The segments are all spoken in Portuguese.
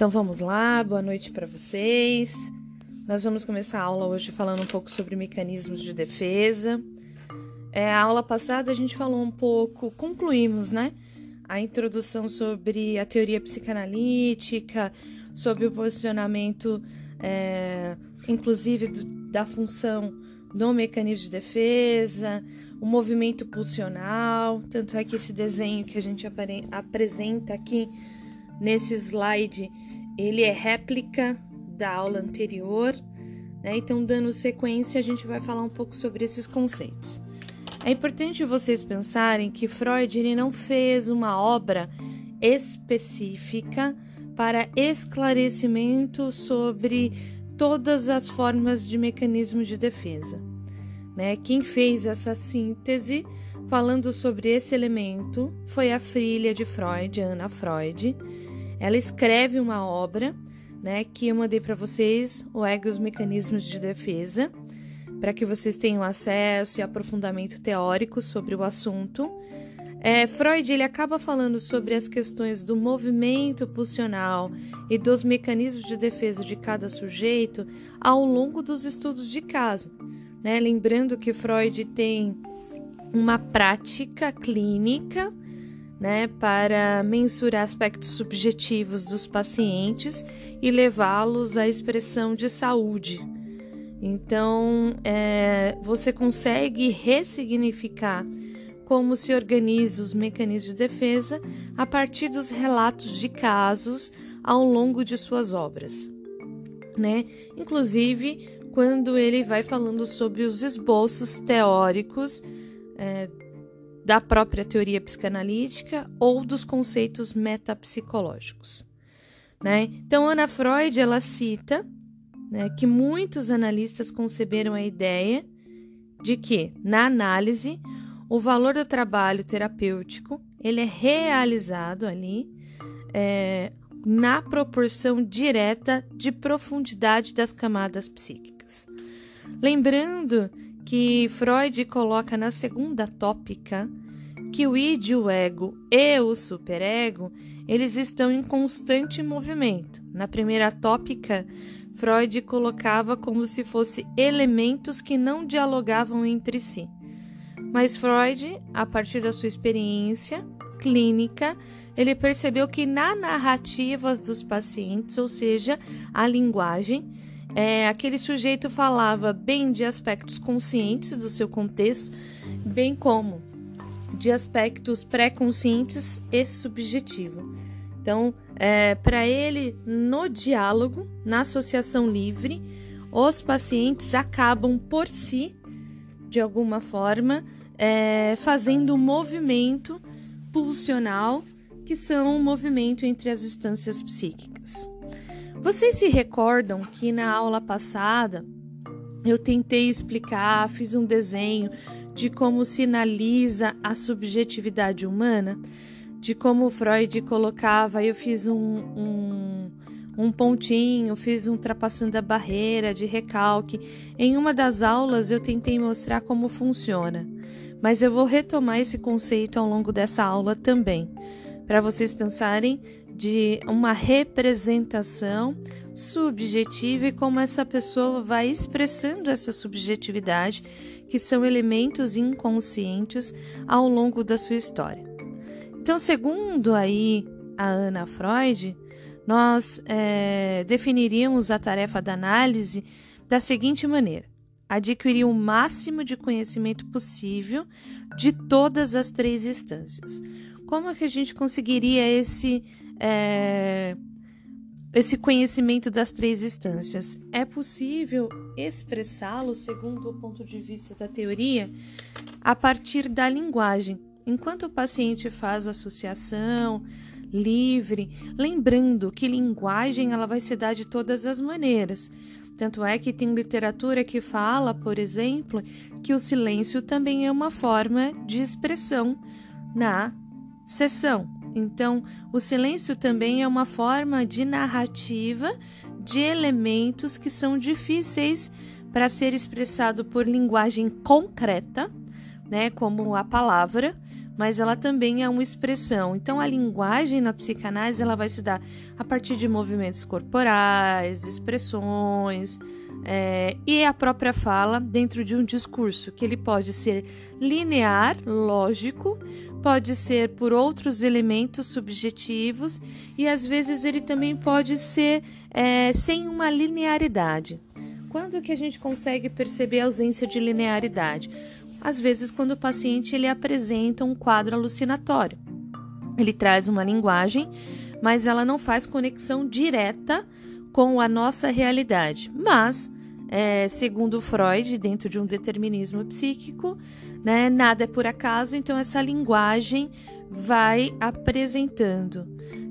Então vamos lá, boa noite para vocês. Nós vamos começar a aula hoje falando um pouco sobre mecanismos de defesa. É, a aula passada a gente falou um pouco, concluímos, né? A introdução sobre a teoria psicanalítica, sobre o posicionamento, é, inclusive do, da função do mecanismo de defesa, o movimento pulsional. Tanto é que esse desenho que a gente apresenta aqui nesse slide ele é réplica da aula anterior, né? Então, dando sequência, a gente vai falar um pouco sobre esses conceitos. É importante vocês pensarem que Freud ele não fez uma obra específica para esclarecimento sobre todas as formas de mecanismo de defesa. Né? Quem fez essa síntese falando sobre esse elemento foi a filha de Freud, Ana Freud, ela escreve uma obra, né, que eu mandei para vocês, o Ego e os Mecanismos de Defesa, para que vocês tenham acesso e aprofundamento teórico sobre o assunto. É, Freud ele acaba falando sobre as questões do movimento pulsional e dos mecanismos de defesa de cada sujeito ao longo dos estudos de caso. Né? Lembrando que Freud tem uma prática clínica né, para mensurar aspectos subjetivos dos pacientes e levá-los à expressão de saúde. Então, é, você consegue ressignificar como se organizam os mecanismos de defesa a partir dos relatos de casos ao longo de suas obras, né? Inclusive, quando ele vai falando sobre os esboços teóricos é, da própria teoria psicanalítica ou dos conceitos metapsicológicos. Né? Então, Ana Freud ela cita né, que muitos analistas conceberam a ideia de que, na análise, o valor do trabalho terapêutico ele é realizado ali é, na proporção direta de profundidade das camadas psíquicas. Lembrando que Freud coloca na segunda tópica que o id, o ego e o superego, eles estão em constante movimento. Na primeira tópica, Freud colocava como se fossem elementos que não dialogavam entre si. Mas Freud, a partir da sua experiência clínica, ele percebeu que na narrativas dos pacientes, ou seja, a linguagem, é, aquele sujeito falava bem de aspectos conscientes do seu contexto, bem como de aspectos pré-conscientes e subjetivo. Então, é, para ele, no diálogo, na associação livre, os pacientes acabam por si, de alguma forma, é, fazendo um movimento pulsional, que são um movimento entre as instâncias psíquicas. Vocês se recordam que na aula passada eu tentei explicar, fiz um desenho de como sinaliza a subjetividade humana, de como Freud colocava, eu fiz um, um, um pontinho, fiz um ultrapassando a barreira de recalque. Em uma das aulas eu tentei mostrar como funciona, mas eu vou retomar esse conceito ao longo dessa aula também, para vocês pensarem de uma representação subjetiva e como essa pessoa vai expressando essa subjetividade, que são elementos inconscientes ao longo da sua história. Então, segundo aí a Ana Freud, nós é, definiríamos a tarefa da análise da seguinte maneira: adquirir o máximo de conhecimento possível de todas as três instâncias. Como é que a gente conseguiria esse é, esse conhecimento das três instâncias. É possível expressá-lo, segundo o ponto de vista da teoria, a partir da linguagem. Enquanto o paciente faz associação livre, lembrando que linguagem ela vai se dar de todas as maneiras. Tanto é que tem literatura que fala, por exemplo, que o silêncio também é uma forma de expressão na sessão. Então, o silêncio também é uma forma de narrativa de elementos que são difíceis para ser expressado por linguagem concreta, né, como a palavra, mas ela também é uma expressão. Então a linguagem na psicanálise ela vai se dar a partir de movimentos corporais, expressões, é, e a própria fala dentro de um discurso, que ele pode ser linear, lógico, pode ser por outros elementos subjetivos e às vezes ele também pode ser é, sem uma linearidade. Quando que a gente consegue perceber a ausência de linearidade? Às vezes quando o paciente ele apresenta um quadro alucinatório. Ele traz uma linguagem, mas ela não faz conexão direta com a nossa realidade. Mas, é, segundo Freud, dentro de um determinismo psíquico, né, nada é por acaso, então essa linguagem vai apresentando.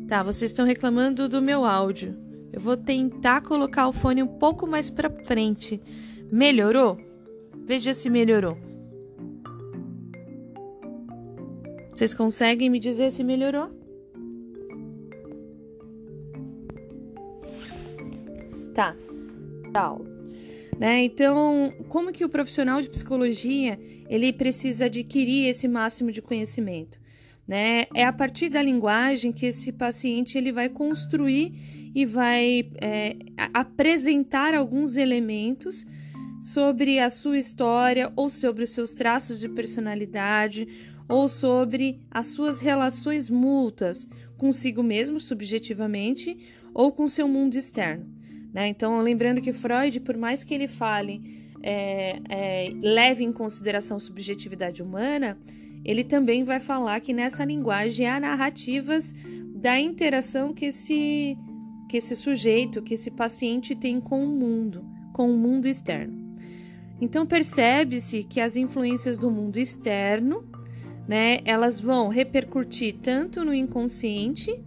Tá, vocês estão reclamando do meu áudio. Eu vou tentar colocar o fone um pouco mais para frente. Melhorou? Veja se melhorou. Vocês conseguem me dizer se melhorou? Tá. Tal. Né? Então, como que o profissional de psicologia ele precisa adquirir esse máximo de conhecimento? Né? É a partir da linguagem que esse paciente ele vai construir e vai é, apresentar alguns elementos sobre a sua história ou sobre os seus traços de personalidade ou sobre as suas relações mútuas consigo mesmo subjetivamente ou com seu mundo externo. Né? Então, lembrando que Freud, por mais que ele fale, é, é, leve em consideração subjetividade humana, ele também vai falar que nessa linguagem há narrativas da interação que esse, que esse sujeito, que esse paciente tem com o mundo, com o mundo externo. Então percebe-se que as influências do mundo externo, né, elas vão repercutir tanto no inconsciente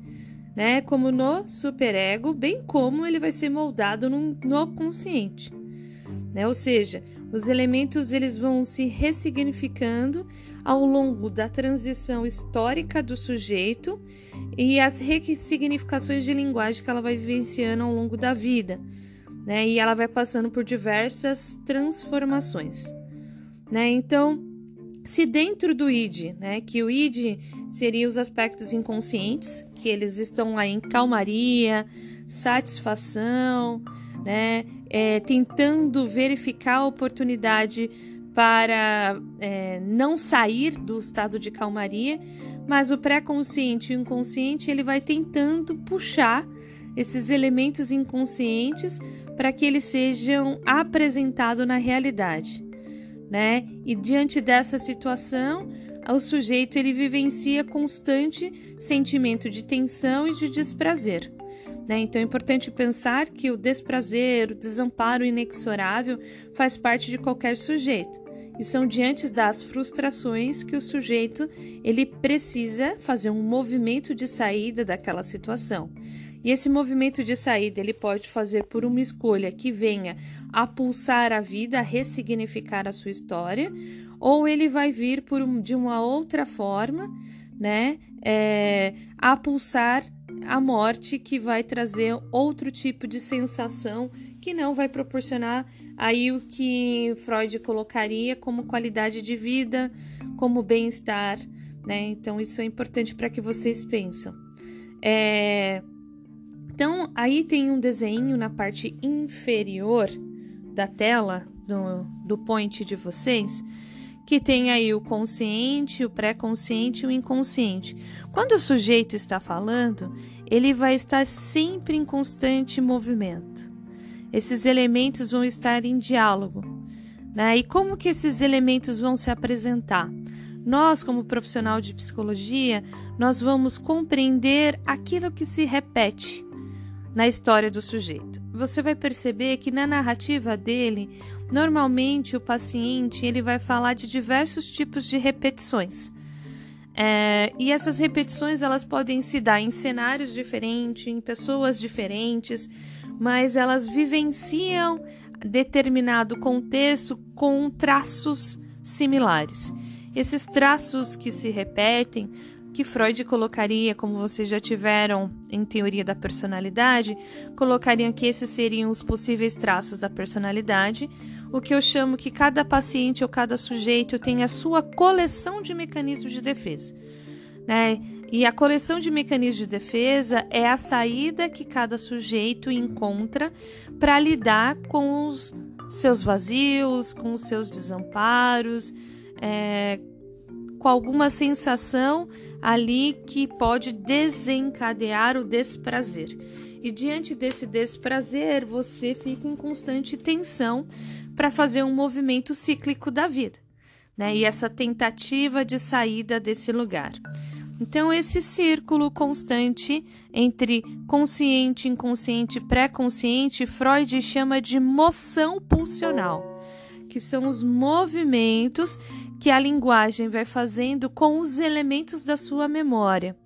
né? Como no superego, bem como ele vai ser moldado no, no consciente, né? Ou seja, os elementos eles vão se ressignificando ao longo da transição histórica do sujeito e as ressignificações de linguagem que ela vai vivenciando ao longo da vida, né? E ela vai passando por diversas transformações, né? Então, se dentro do id, né, que o id seria os aspectos inconscientes, que eles estão lá em calmaria, satisfação, né, é, tentando verificar a oportunidade para é, não sair do estado de calmaria, mas o pré-consciente e o inconsciente ele vai tentando puxar esses elementos inconscientes para que eles sejam apresentados na realidade né? E diante dessa situação, o sujeito ele vivencia constante sentimento de tensão e de desprazer. Né? Então é importante pensar que o desprazer, o desamparo inexorável faz parte de qualquer sujeito. E são diante das frustrações que o sujeito ele precisa fazer um movimento de saída daquela situação. E esse movimento de saída ele pode fazer por uma escolha que venha a pulsar a vida, a ressignificar a sua história, ou ele vai vir por um, de uma outra forma, né, é, a pulsar a morte, que vai trazer outro tipo de sensação que não vai proporcionar aí o que Freud colocaria como qualidade de vida, como bem-estar, né? Então isso é importante para que vocês pensem. É... Então aí tem um desenho na parte inferior da tela do, do point de vocês, que tem aí o consciente, o pré-consciente e o inconsciente. Quando o sujeito está falando, ele vai estar sempre em constante movimento. Esses elementos vão estar em diálogo. Né? E como que esses elementos vão se apresentar? Nós, como profissional de psicologia, nós vamos compreender aquilo que se repete na história do sujeito. Você vai perceber que na narrativa dele, normalmente o paciente ele vai falar de diversos tipos de repetições. É, e essas repetições elas podem se dar em cenários diferentes, em pessoas diferentes, mas elas vivenciam determinado contexto com traços similares. Esses traços que se repetem que Freud colocaria, como vocês já tiveram em teoria da personalidade, colocariam que esses seriam os possíveis traços da personalidade, o que eu chamo que cada paciente ou cada sujeito tem a sua coleção de mecanismos de defesa. Né? E a coleção de mecanismos de defesa é a saída que cada sujeito encontra para lidar com os seus vazios, com os seus desamparos, é, com alguma sensação ali que pode desencadear o desprazer. E diante desse desprazer, você fica em constante tensão para fazer um movimento cíclico da vida, né? E essa tentativa de saída desse lugar. Então, esse círculo constante entre consciente, inconsciente, pré-consciente, Freud chama de moção pulsional, que são os movimentos que a linguagem vai fazendo com os elementos da sua memória.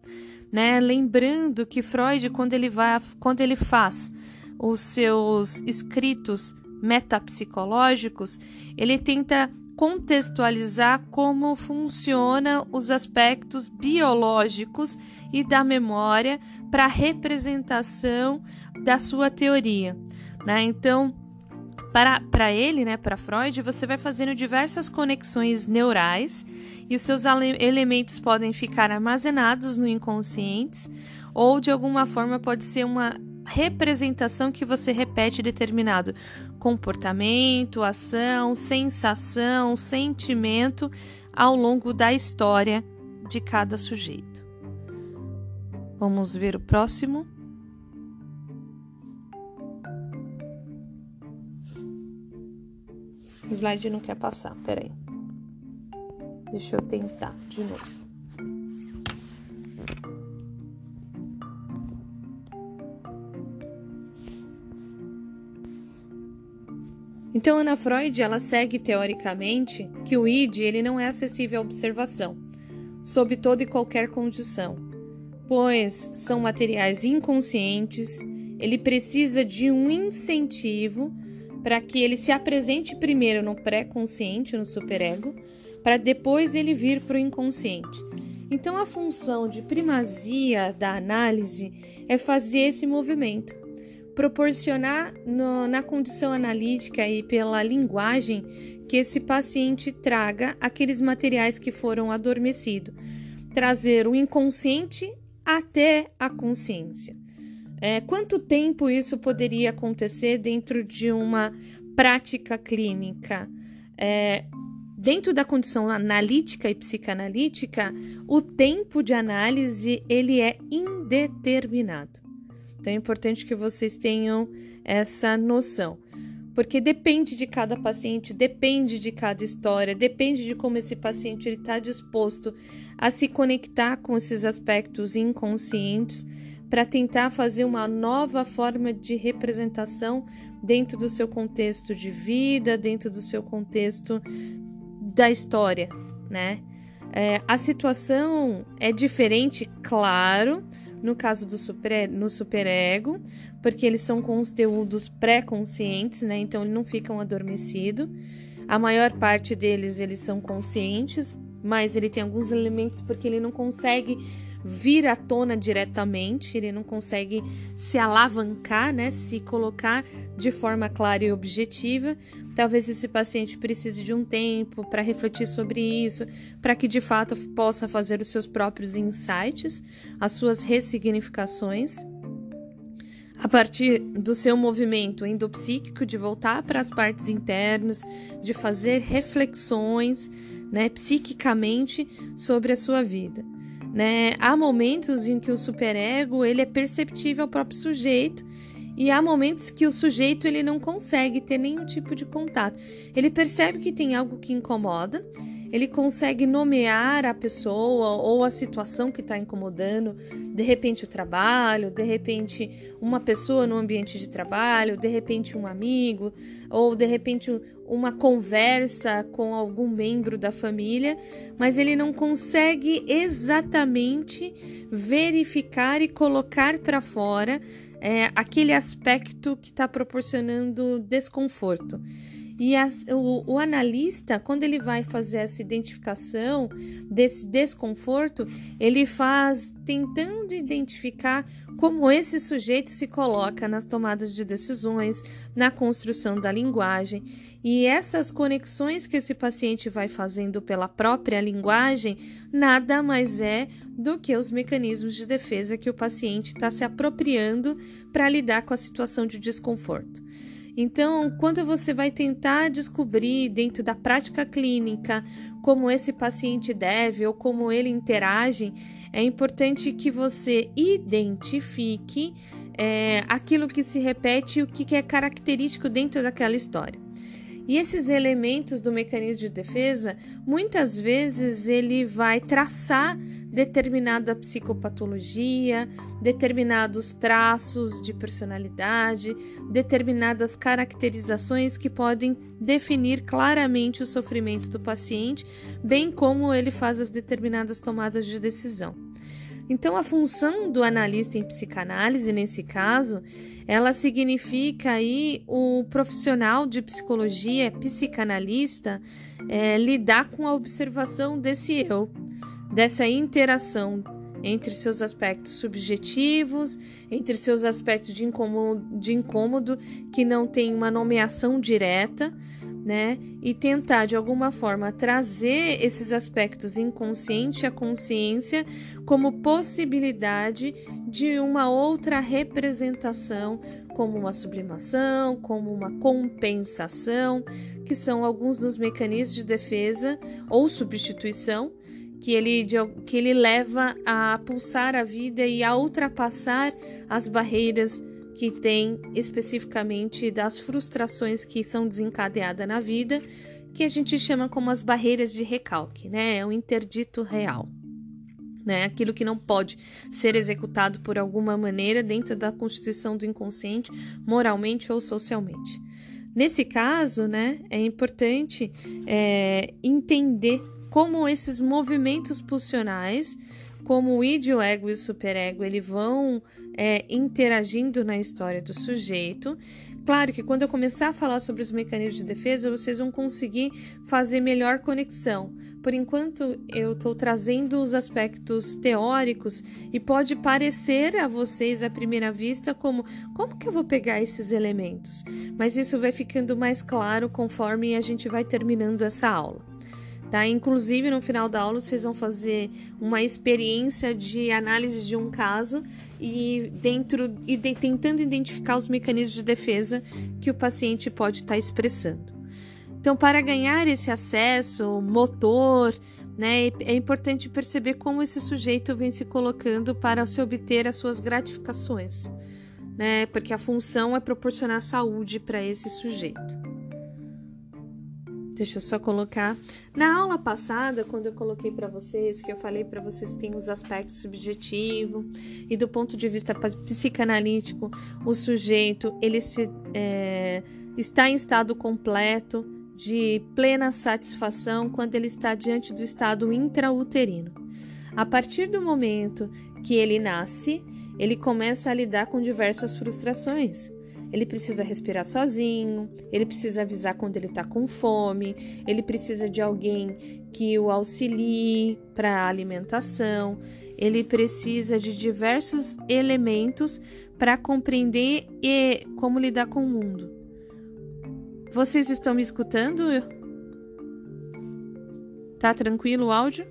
Né? Lembrando que Freud, quando ele, vai, quando ele faz os seus escritos metapsicológicos, ele tenta contextualizar como funcionam os aspectos biológicos e da memória para a representação da sua teoria. Né? Então, para, ele, né, para Freud, você vai fazendo diversas conexões neurais e os seus elementos podem ficar armazenados no inconsciente ou de alguma forma pode ser uma representação que você repete determinado comportamento, ação, sensação, sentimento ao longo da história de cada sujeito. Vamos ver o próximo. O slide não quer passar, peraí. Deixa eu tentar de novo. Então, Ana Freud ela segue teoricamente que o id ele não é acessível à observação, sob toda e qualquer condição, pois são materiais inconscientes. Ele precisa de um incentivo para que ele se apresente primeiro no pré-consciente, no superego, para depois ele vir para o inconsciente. Então, a função de primazia da análise é fazer esse movimento proporcionar no, na condição analítica e pela linguagem que esse paciente traga aqueles materiais que foram adormecidos, trazer o inconsciente até a consciência. É, quanto tempo isso poderia acontecer dentro de uma prática clínica? É, dentro da condição analítica e psicanalítica, o tempo de análise ele é indeterminado. Então é importante que vocês tenham essa noção, porque depende de cada paciente, depende de cada história, depende de como esse paciente está disposto a se conectar com esses aspectos inconscientes para tentar fazer uma nova forma de representação dentro do seu contexto de vida, dentro do seu contexto da história, né? É, a situação é diferente, claro, no caso do super, no superego, porque eles são conteúdos pré-conscientes, né? Então eles não ficam adormecidos. A maior parte deles eles são conscientes, mas ele tem alguns elementos porque ele não consegue vir à tona diretamente, ele não consegue se alavancar, né, se colocar de forma clara e objetiva. Talvez esse paciente precise de um tempo para refletir sobre isso, para que de fato possa fazer os seus próprios insights, as suas ressignificações. A partir do seu movimento endopsíquico, de voltar para as partes internas, de fazer reflexões né, psiquicamente sobre a sua vida. Né? Há momentos em que o superego ele é perceptível ao próprio sujeito e há momentos que o sujeito ele não consegue ter nenhum tipo de contato. Ele percebe que tem algo que incomoda, ele consegue nomear a pessoa ou a situação que está incomodando, de repente o trabalho, de repente uma pessoa no ambiente de trabalho, de repente um amigo, ou de repente uma conversa com algum membro da família, mas ele não consegue exatamente verificar e colocar para fora é, aquele aspecto que está proporcionando desconforto. E o, o, analista, quando ele vai fazer essa identificação desse desconforto, ele faz tentando identificar como esse sujeito se coloca nas tomadas de decisões, na construção da linguagem. E essas conexões que esse paciente vai fazendo pela própria linguagem nada mais é do que os mecanismos de defesa que o paciente está se apropriando para lidar com a situação de desconforto. Então, quando você vai tentar descobrir dentro da prática clínica como esse paciente deve ou como ele interage, é importante que você identifique é, aquilo que se repete e o que é característico dentro daquela história. E esses elementos do mecanismo de defesa, muitas vezes ele vai traçar determinada psicopatologia, determinados traços de personalidade, determinadas caracterizações que podem definir claramente o sofrimento do paciente, bem como ele faz as determinadas tomadas de decisão. Então, a função do analista em psicanálise, nesse caso, ela significa aí o profissional de psicologia, psicanalista, é, lidar com a observação desse eu, dessa interação entre seus aspectos subjetivos, entre seus aspectos de incômodo, de incômodo que não tem uma nomeação direta, né? E tentar de alguma forma trazer esses aspectos inconsciente à consciência como possibilidade de uma outra representação, como uma sublimação, como uma compensação, que são alguns dos mecanismos de defesa ou substituição que ele, que ele leva a pulsar a vida e a ultrapassar as barreiras que tem especificamente das frustrações que são desencadeadas na vida, que a gente chama como as barreiras de recalque, né? É um interdito real. Né? Aquilo que não pode ser executado por alguma maneira dentro da constituição do inconsciente, moralmente ou socialmente. Nesse caso, né, é importante é, entender como esses movimentos pulsionais, como o id, o ego e o superego, eles vão é, interagindo na história do sujeito. Claro que quando eu começar a falar sobre os mecanismos de defesa, vocês vão conseguir fazer melhor conexão. Por enquanto, eu estou trazendo os aspectos teóricos e pode parecer a vocês à primeira vista como como que eu vou pegar esses elementos? Mas isso vai ficando mais claro conforme a gente vai terminando essa aula. Tá? Inclusive, no final da aula, vocês vão fazer uma experiência de análise de um caso e dentro e de, tentando identificar os mecanismos de defesa que o paciente pode estar tá expressando. Então, para ganhar esse acesso motor, né, é importante perceber como esse sujeito vem se colocando para se obter as suas gratificações, né? Porque a função é proporcionar saúde para esse sujeito. Deixa eu só colocar. Na aula passada, quando eu coloquei para vocês, que eu falei para vocês que tem os aspectos subjetivos e do ponto de vista psicanalítico, o sujeito ele se, é, está em estado completo de plena satisfação quando ele está diante do estado intrauterino. A partir do momento que ele nasce, ele começa a lidar com diversas frustrações ele precisa respirar sozinho, ele precisa avisar quando ele está com fome, ele precisa de alguém que o auxilie para a alimentação, ele precisa de diversos elementos para compreender e como lidar com o mundo. Vocês estão me escutando? Tá tranquilo o áudio?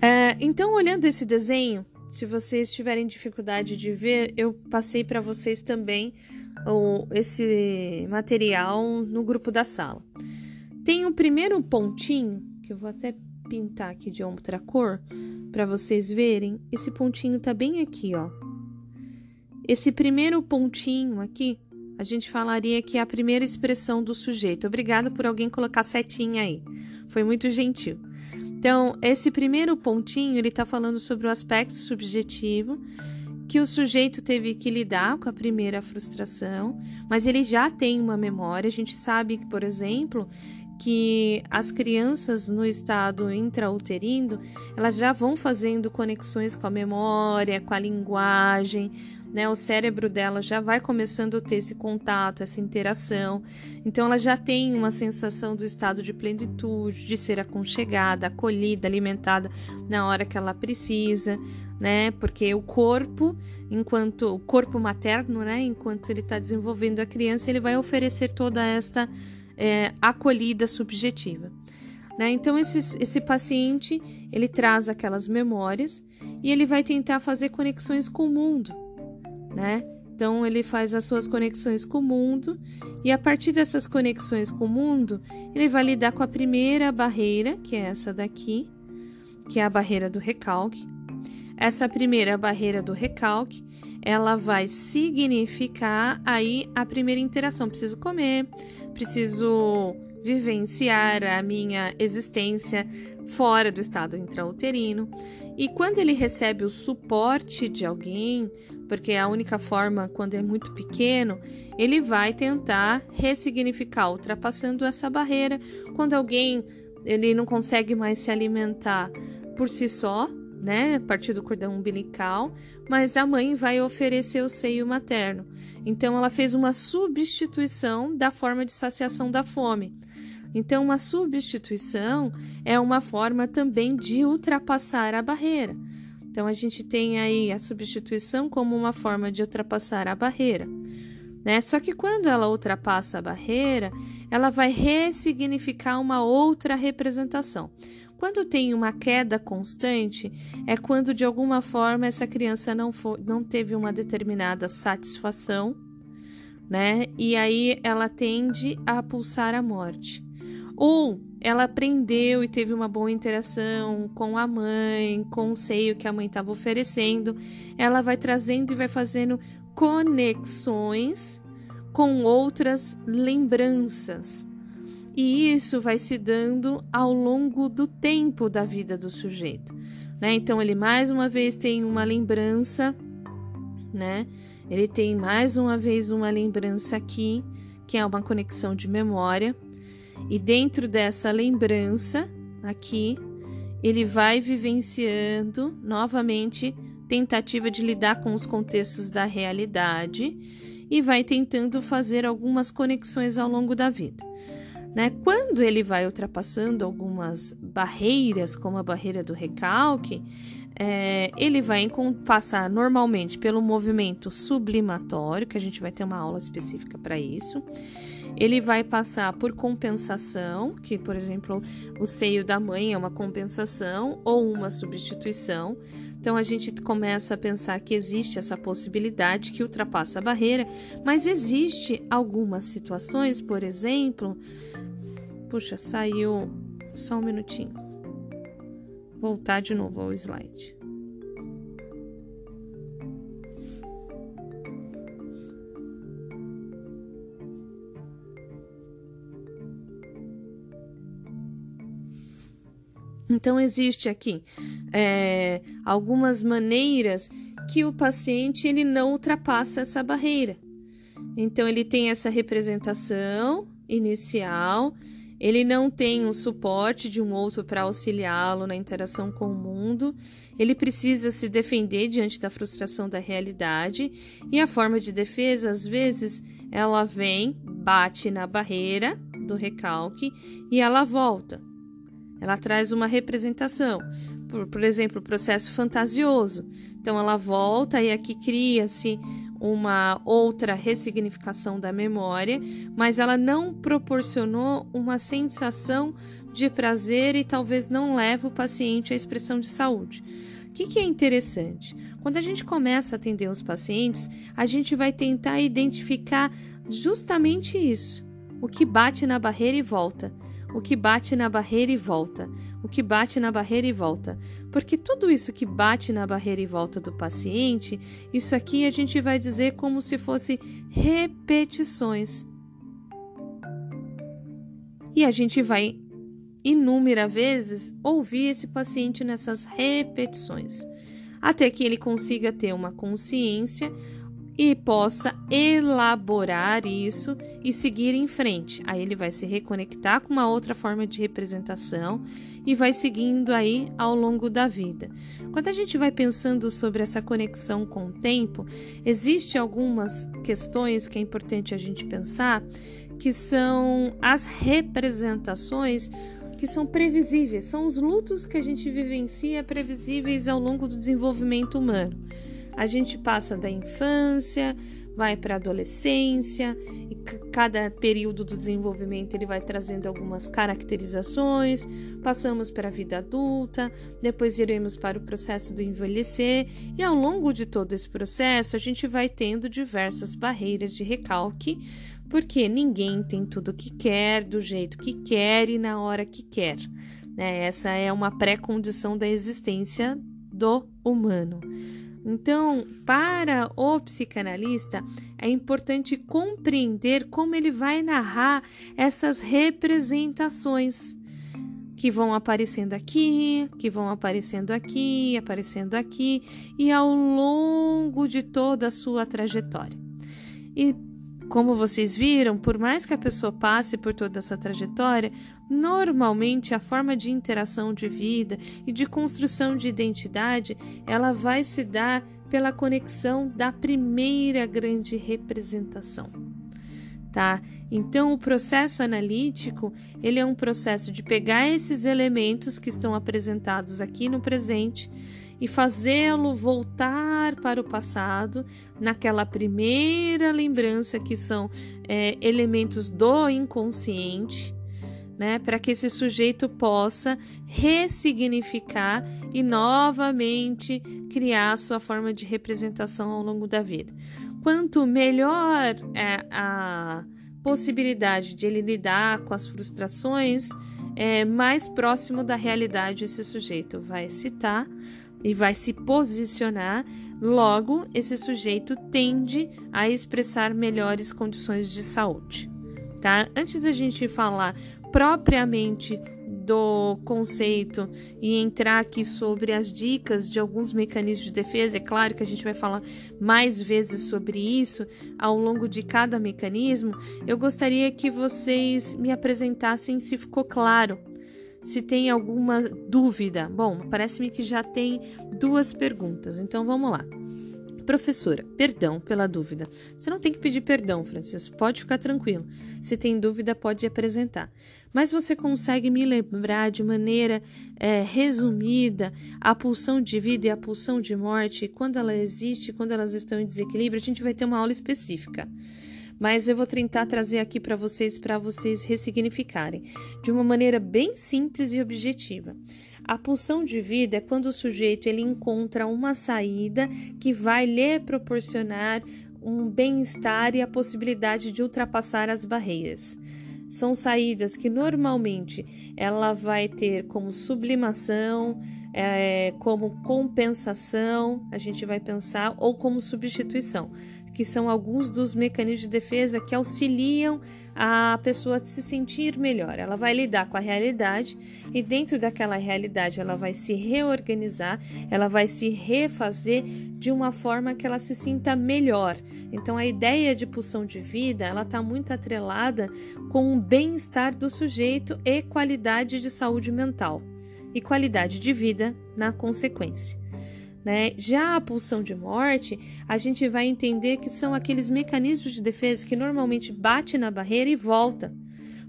É, então, olhando esse desenho, se vocês tiverem dificuldade de ver, eu passei para vocês também o, esse material no grupo da sala. Tem o primeiro pontinho, que eu vou até pintar aqui de outra cor, para vocês verem. Esse pontinho tá bem aqui, ó. Esse primeiro pontinho aqui, a gente falaria que é a primeira expressão do sujeito. Obrigada por alguém colocar setinha aí. Foi muito gentil. Então, esse primeiro pontinho, ele está falando sobre o aspecto subjetivo, que o sujeito teve que lidar com a primeira frustração, mas ele já tem uma memória. A gente sabe por exemplo, que as crianças no estado intrauterino, elas já vão fazendo conexões com a memória, com a linguagem, né? O cérebro dela já vai começando a ter esse contato, essa interação. Então ela já tem uma sensação do estado de plenitude, de ser aconchegada, acolhida, alimentada na hora que ela precisa, né? Porque o corpo, enquanto o corpo materno, né? Enquanto ele está desenvolvendo a criança, ele vai oferecer toda esta é, acolhida subjetiva. Né? Então esse, esse paciente ele traz aquelas memórias e ele vai tentar fazer conexões com o mundo, né? Então ele faz as suas conexões com o mundo e a partir dessas conexões com o mundo ele vai lidar com a primeira barreira, que é essa daqui, que é a barreira do recalque. Essa primeira barreira do recalque, ela vai significar aí a primeira interação. Preciso comer, preciso vivenciar a minha existência fora do estado intrauterino. E quando ele recebe o suporte de alguém, porque é a única forma quando é muito pequeno, ele vai tentar ressignificar, ultrapassando essa barreira. Quando alguém ele não consegue mais se alimentar por si só, né, a partir do cordão umbilical, mas a mãe vai oferecer o seio materno. Então ela fez uma substituição da forma de saciação da fome. Então, uma substituição é uma forma também de ultrapassar a barreira. Então, a gente tem aí a substituição como uma forma de ultrapassar a barreira. Né? Só que quando ela ultrapassa a barreira, ela vai ressignificar uma outra representação. Quando tem uma queda constante, é quando de alguma forma essa criança não, for, não teve uma determinada satisfação, né? E aí ela tende a pulsar a morte. Ou ela aprendeu e teve uma boa interação com a mãe, com o seio que a mãe estava oferecendo, ela vai trazendo e vai fazendo conexões com outras lembranças. E isso vai se dando ao longo do tempo da vida do sujeito. Né? Então, ele mais uma vez tem uma lembrança, né? Ele tem mais uma vez uma lembrança aqui, que é uma conexão de memória. E dentro dessa lembrança, aqui, ele vai vivenciando novamente tentativa de lidar com os contextos da realidade e vai tentando fazer algumas conexões ao longo da vida. Né? Quando ele vai ultrapassando algumas barreiras, como a barreira do recalque, é, ele vai passar normalmente pelo movimento sublimatório, que a gente vai ter uma aula específica para isso. Ele vai passar por compensação, que, por exemplo, o seio da mãe é uma compensação ou uma substituição. Então a gente começa a pensar que existe essa possibilidade que ultrapassa a barreira, mas existe algumas situações, por exemplo, puxa, saiu só um minutinho. Voltar de novo ao slide. Então, existe aqui é, algumas maneiras que o paciente ele não ultrapassa essa barreira. Então, ele tem essa representação inicial, ele não tem um suporte de um outro para auxiliá-lo na interação com o mundo, ele precisa se defender diante da frustração da realidade, e a forma de defesa, às vezes, ela vem, bate na barreira do recalque e ela volta. Ela traz uma representação, por, por exemplo, o processo fantasioso. Então ela volta e aqui cria-se uma outra ressignificação da memória, mas ela não proporcionou uma sensação de prazer e talvez não leve o paciente à expressão de saúde. O que, que, é interessante? Quando a gente começa a atender os pacientes, a gente vai tentar identificar justamente isso: o que bate na barreira e volta o que bate na barreira e volta, o que bate na barreira e volta. Porque tudo isso que bate na barreira e volta do paciente, isso aqui a gente vai dizer como se fosse repetições. E a gente vai inúmeras vezes ouvir esse paciente nessas repetições, até que ele consiga ter uma consciência e possa elaborar isso e seguir em frente. Aí ele vai se reconectar com uma outra forma de representação e vai seguindo aí ao longo da vida. Quando a gente vai pensando sobre essa conexão com o tempo, existe algumas questões que é importante a gente pensar, que são as representações que são previsíveis, são os lutos que a gente vivencia previsíveis ao longo do desenvolvimento humano. A gente passa da infância, vai para a adolescência, e cada período do desenvolvimento ele vai trazendo algumas caracterizações. Passamos para a vida adulta, depois iremos para o processo do envelhecer, e ao longo de todo esse processo a gente vai tendo diversas barreiras de recalque, porque ninguém tem tudo o que quer, do jeito que quer e na hora que quer. Né? Essa é uma pré-condição da existência do humano. Então, para o psicanalista, é importante compreender como ele vai narrar essas representações que vão aparecendo aqui, que vão aparecendo aqui, aparecendo aqui e ao longo de toda a sua trajetória. E como vocês viram, por mais que a pessoa passe por toda essa trajetória, normalmente a forma de interação de vida e de construção de identidade, ela vai se dar pela conexão da primeira grande representação. Tá? Então, o processo analítico, ele é um processo de pegar esses elementos que estão apresentados aqui no presente e fazê-lo voltar para o passado, naquela primeira lembrança que são é, elementos do inconsciente, né, para que esse sujeito possa ressignificar e novamente criar a sua forma de representação ao longo da vida. Quanto melhor é a possibilidade de ele lidar com as frustrações, é, mais próximo da realidade esse sujeito vai citar e vai se posicionar, logo esse sujeito tende a expressar melhores condições de saúde. Tá? Antes da gente falar propriamente do conceito e entrar aqui sobre as dicas de alguns mecanismos de defesa, é claro que a gente vai falar mais vezes sobre isso ao longo de cada mecanismo, eu gostaria que vocês me apresentassem se ficou claro se tem alguma dúvida. Bom, parece-me que já tem duas perguntas, então vamos lá. Professora, perdão pela dúvida. Você não tem que pedir perdão, Francisco, pode ficar tranquilo. Se tem dúvida, pode apresentar. Mas você consegue me lembrar de maneira é, resumida a pulsão de vida e a pulsão de morte, quando ela existe, quando elas estão em desequilíbrio? A gente vai ter uma aula específica mas eu vou tentar trazer aqui para vocês para vocês ressignificarem de uma maneira bem simples e objetiva. A pulsão de vida é quando o sujeito ele encontra uma saída que vai lhe proporcionar um bem-estar e a possibilidade de ultrapassar as barreiras. São saídas que normalmente ela vai ter como sublimação, é, como compensação, a gente vai pensar, ou como substituição que são alguns dos mecanismos de defesa que auxiliam a pessoa a se sentir melhor. Ela vai lidar com a realidade e dentro daquela realidade ela vai se reorganizar, ela vai se refazer de uma forma que ela se sinta melhor. Então a ideia de pulsão de vida, ela está muito atrelada com o bem-estar do sujeito e qualidade de saúde mental e qualidade de vida na consequência. Né? Já a pulsão de morte, a gente vai entender que são aqueles mecanismos de defesa que normalmente bate na barreira e volta.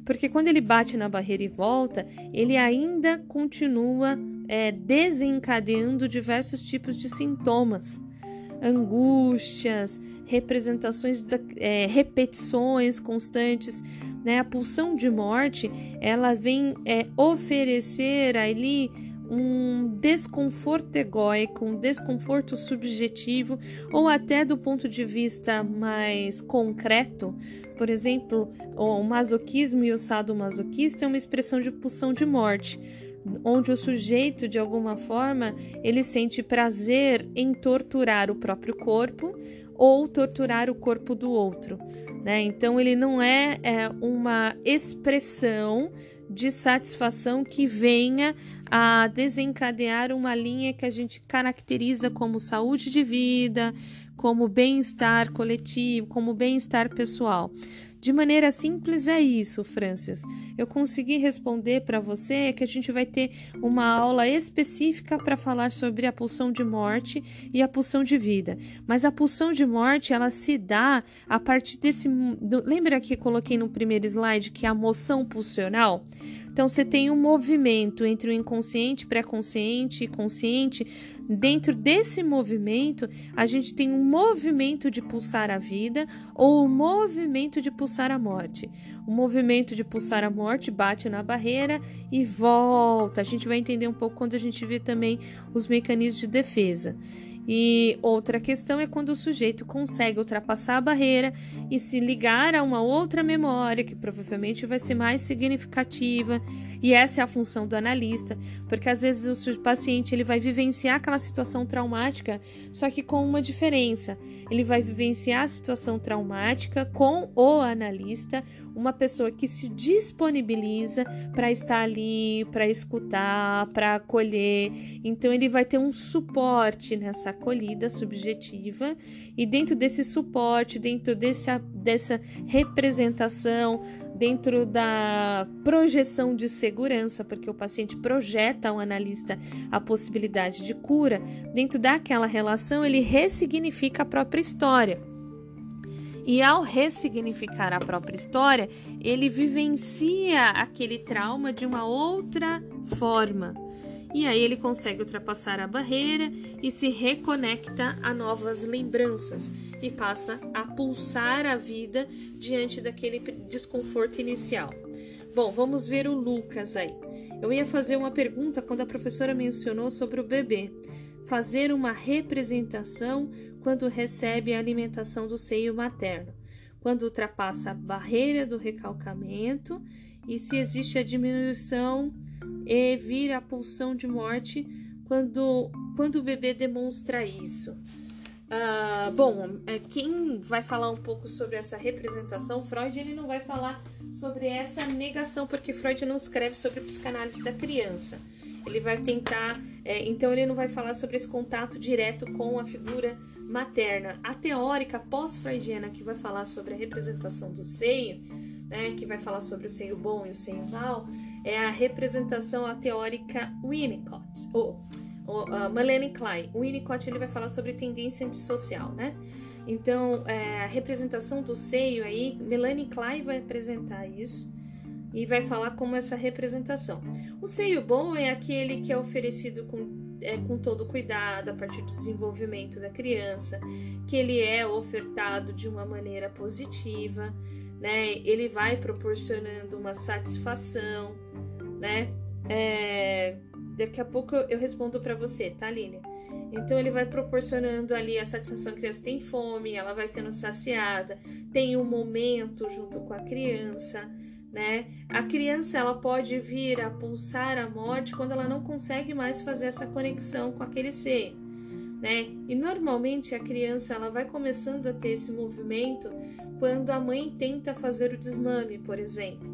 Porque quando ele bate na barreira e volta, ele ainda continua é, desencadeando diversos tipos de sintomas, angústias, representações, é, repetições constantes. Né? A pulsão de morte, ela vem é, oferecer ali um desconforto egóico, um desconforto subjetivo ou até do ponto de vista mais concreto. Por exemplo, o masoquismo e o sadomasoquista é uma expressão de pulsão de morte, onde o sujeito, de alguma forma, ele sente prazer em torturar o próprio corpo ou torturar o corpo do outro. Né? Então, ele não é, é uma expressão de satisfação que venha a desencadear uma linha que a gente caracteriza como saúde de vida, como bem-estar coletivo, como bem-estar pessoal. De maneira simples é isso, Francis. Eu consegui responder para você que a gente vai ter uma aula específica para falar sobre a pulsão de morte e a pulsão de vida. Mas a pulsão de morte, ela se dá a partir desse lembra que coloquei no primeiro slide que é a moção pulsional? Então você tem um movimento entre o inconsciente, pré-consciente e consciente Dentro desse movimento, a gente tem um movimento de pulsar a vida ou um movimento de pulsar a morte. O movimento de pulsar a morte bate na barreira e volta. A gente vai entender um pouco quando a gente vê também os mecanismos de defesa. E outra questão é quando o sujeito consegue ultrapassar a barreira e se ligar a uma outra memória, que provavelmente vai ser mais significativa. E essa é a função do analista, porque às vezes o paciente ele vai vivenciar aquela situação traumática, só que com uma diferença. Ele vai vivenciar a situação traumática com o analista, uma pessoa que se disponibiliza para estar ali, para escutar, para acolher. Então ele vai ter um suporte nessa acolhida subjetiva e dentro desse suporte, dentro desse, dessa representação, dentro da projeção de segurança, porque o paciente projeta ao analista a possibilidade de cura, dentro daquela relação ele ressignifica a própria história. E ao ressignificar a própria história, ele vivencia aquele trauma de uma outra forma. E aí ele consegue ultrapassar a barreira e se reconecta a novas lembranças e passa a pulsar a vida diante daquele desconforto inicial. Bom, vamos ver o Lucas aí. Eu ia fazer uma pergunta quando a professora mencionou sobre o bebê. Fazer uma representação quando recebe a alimentação do seio materno, quando ultrapassa a barreira do recalcamento e se existe a diminuição e vira a pulsão de morte quando, quando o bebê demonstra isso. Uh, bom, é, quem vai falar um pouco sobre essa representação, Freud, ele não vai falar sobre essa negação, porque Freud não escreve sobre psicanálise da criança. Ele vai tentar, é, então ele não vai falar sobre esse contato direto com a figura materna. A teórica pós-freudiana, que vai falar sobre a representação do seio, né, que vai falar sobre o seio bom e o seio mau, é a representação teórica Winnicott, ou, ou uh, Melanie Klein. O Winnicott ele vai falar sobre tendência antissocial, né? Então, é, a representação do seio aí, Melanie Klein vai apresentar isso e vai falar como essa representação. O seio bom é aquele que é oferecido com é, com todo cuidado a partir do desenvolvimento da criança, que ele é ofertado de uma maneira positiva, né? Ele vai proporcionando uma satisfação, né? É, daqui a pouco eu, respondo para você, tá, Lília? Então ele vai proporcionando ali a satisfação, a criança tem fome, ela vai sendo saciada, tem um momento junto com a criança, né? A criança ela pode vir a pulsar a morte quando ela não consegue mais fazer essa conexão com aquele ser, né? E normalmente a criança ela vai começando a ter esse movimento quando a mãe tenta fazer o desmame, por exemplo.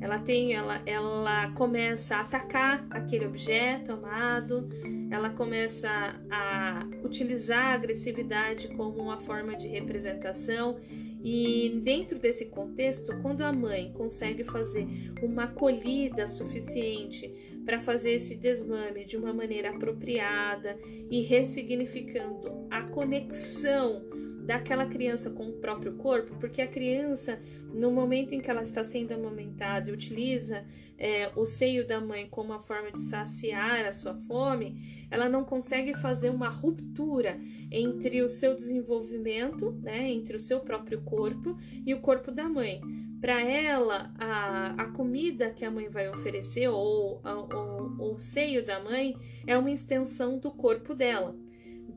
Ela tem, ela, ela começa a atacar aquele objeto amado, ela começa a utilizar a agressividade como uma forma de representação. E dentro desse contexto, quando a mãe consegue fazer uma acolhida suficiente para fazer esse desmame de uma maneira apropriada e ressignificando a conexão daquela criança com o próprio corpo, porque a criança, no momento em que ela está sendo amamentada e utiliza é, o seio da mãe como uma forma de saciar a sua fome, ela não consegue fazer uma ruptura entre o seu desenvolvimento, né, entre o seu próprio corpo e o corpo da mãe. Para ela, a, a comida que a mãe vai oferecer ou a, o, o seio da mãe é uma extensão do corpo dela.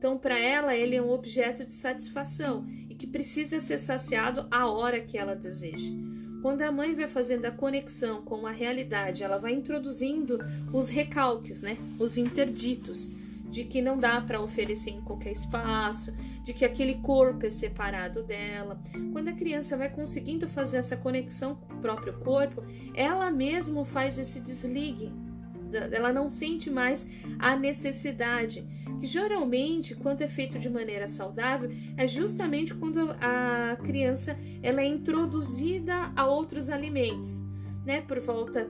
Então, para ela, ele é um objeto de satisfação e que precisa ser saciado a hora que ela deseja. Quando a mãe vai fazendo a conexão com a realidade, ela vai introduzindo os recalques, né? Os interditos de que não dá para oferecer em qualquer espaço, de que aquele corpo é separado dela. Quando a criança vai conseguindo fazer essa conexão com o próprio corpo, ela mesma faz esse desligue ela não sente mais a necessidade. Que geralmente, quando é feito de maneira saudável, é justamente quando a criança ela é introduzida a outros alimentos, né? Por volta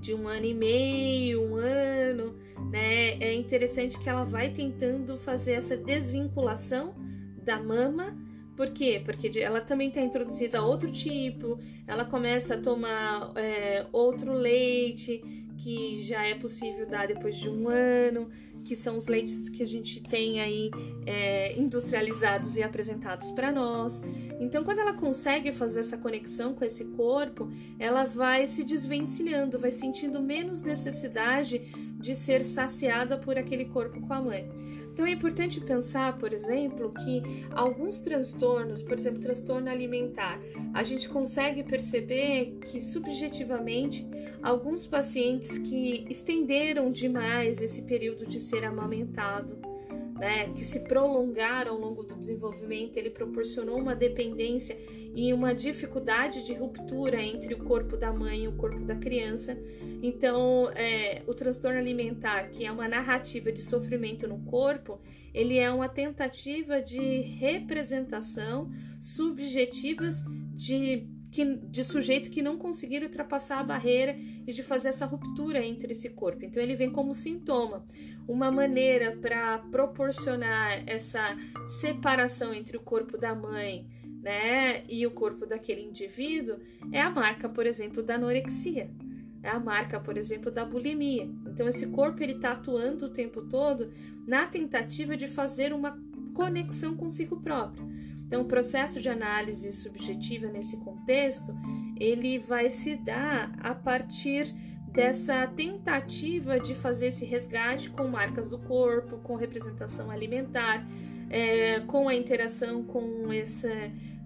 de um ano e meio, um ano, né? É interessante que ela vai tentando fazer essa desvinculação da mama. Por quê? Porque ela também está introduzida a outro tipo, ela começa a tomar é, outro leite, que já é possível dar depois de um ano que são os leites que a gente tem aí é, industrializados e apresentados para nós. Então, quando ela consegue fazer essa conexão com esse corpo, ela vai se desvencilhando, vai sentindo menos necessidade de ser saciada por aquele corpo com a mãe. Então é importante pensar, por exemplo, que alguns transtornos, por exemplo, transtorno alimentar, a gente consegue perceber que subjetivamente alguns pacientes que estenderam demais esse período de ser amamentado, né, que se prolongaram ao longo do desenvolvimento, ele proporcionou uma dependência e uma dificuldade de ruptura entre o corpo da mãe e o corpo da criança. Então, é, o transtorno alimentar, que é uma narrativa de sofrimento no corpo, ele é uma tentativa de representação subjetivas de que, de sujeitos que não conseguiram ultrapassar a barreira e de fazer essa ruptura entre esse corpo. Então ele vem como sintoma. Uma maneira para proporcionar essa separação entre o corpo da mãe né, e o corpo daquele indivíduo é a marca, por exemplo, da anorexia. É a marca, por exemplo, da bulimia. Então esse corpo ele está atuando o tempo todo na tentativa de fazer uma conexão consigo próprio. Então, o processo de análise subjetiva nesse contexto, ele vai se dar a partir dessa tentativa de fazer esse resgate com marcas do corpo, com representação alimentar, é, com a interação com essa,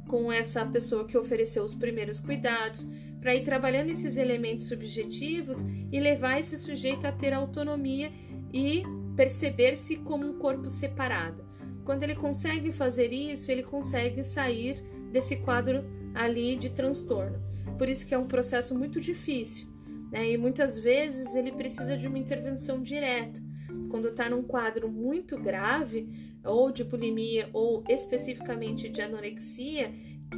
com essa pessoa que ofereceu os primeiros cuidados, para ir trabalhando esses elementos subjetivos e levar esse sujeito a ter autonomia e perceber-se como um corpo separado. Quando ele consegue fazer isso, ele consegue sair desse quadro ali de transtorno. Por isso que é um processo muito difícil, né? E muitas vezes ele precisa de uma intervenção direta. Quando está num quadro muito grave, ou de bulimia, ou especificamente de anorexia,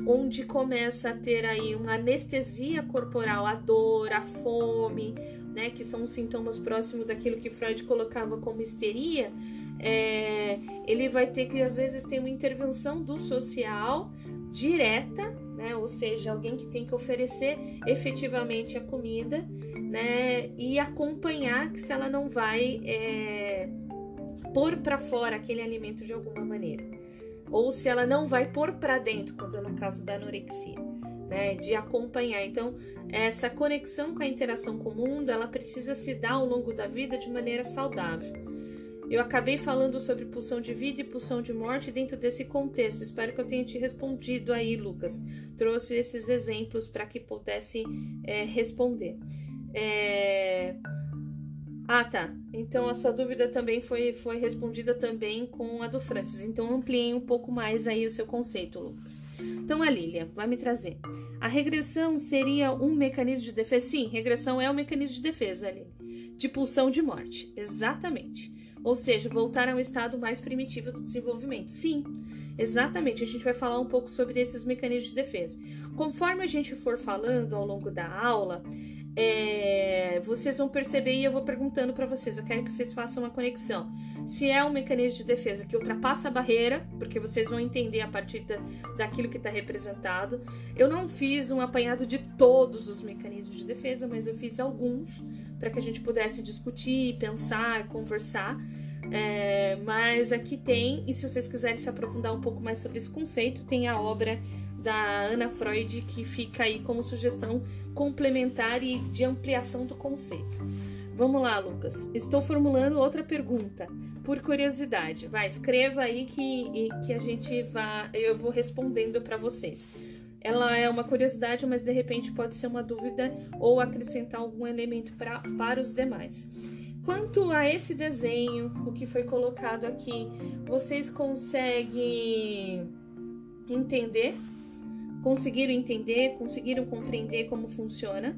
onde começa a ter aí uma anestesia corporal, a dor, a fome, né, que são sintomas próximos daquilo que Freud colocava como histeria, é, ele vai ter que às vezes ter uma intervenção do social direta, né? Ou seja, alguém que tem que oferecer efetivamente a comida, né? E acompanhar que se ela não vai é, pôr para fora aquele alimento de alguma maneira, ou se ela não vai pôr para dentro, quando é no caso da anorexia. Né, de acompanhar. Então, essa conexão com a interação com o mundo, ela precisa se dar ao longo da vida de maneira saudável. Eu acabei falando sobre pulsão de vida e pulsão de morte dentro desse contexto. Espero que eu tenha te respondido aí, Lucas. Trouxe esses exemplos para que pudesse é, responder. É... Ah, tá. Então a sua dúvida também foi, foi respondida também com a do Francis. Então ampliei um pouco mais aí o seu conceito, Lucas. Então a Lília vai me trazer. A regressão seria um mecanismo de defesa? Sim, regressão é um mecanismo de defesa, Lília. De pulsão de morte. Exatamente. Ou seja, voltar a um estado mais primitivo do desenvolvimento. Sim, exatamente. A gente vai falar um pouco sobre esses mecanismos de defesa. Conforme a gente for falando ao longo da aula, é, vocês vão perceber e eu vou perguntando para vocês. Eu quero que vocês façam uma conexão. Se é um mecanismo de defesa que ultrapassa a barreira, porque vocês vão entender a partir da, daquilo que está representado. Eu não fiz um apanhado de todos os mecanismos de defesa, mas eu fiz alguns para que a gente pudesse discutir, pensar, conversar. É, mas aqui tem, e se vocês quiserem se aprofundar um pouco mais sobre esse conceito, tem a obra da Ana Freud que fica aí como sugestão complementar e de ampliação do conceito. Vamos lá, Lucas. Estou formulando outra pergunta, por curiosidade. Vai, escreva aí que, que a gente vai, eu vou respondendo para vocês ela é uma curiosidade, mas de repente pode ser uma dúvida ou acrescentar algum elemento pra, para os demais. Quanto a esse desenho, o que foi colocado aqui, vocês conseguem entender? Conseguiram entender? Conseguiram compreender como funciona?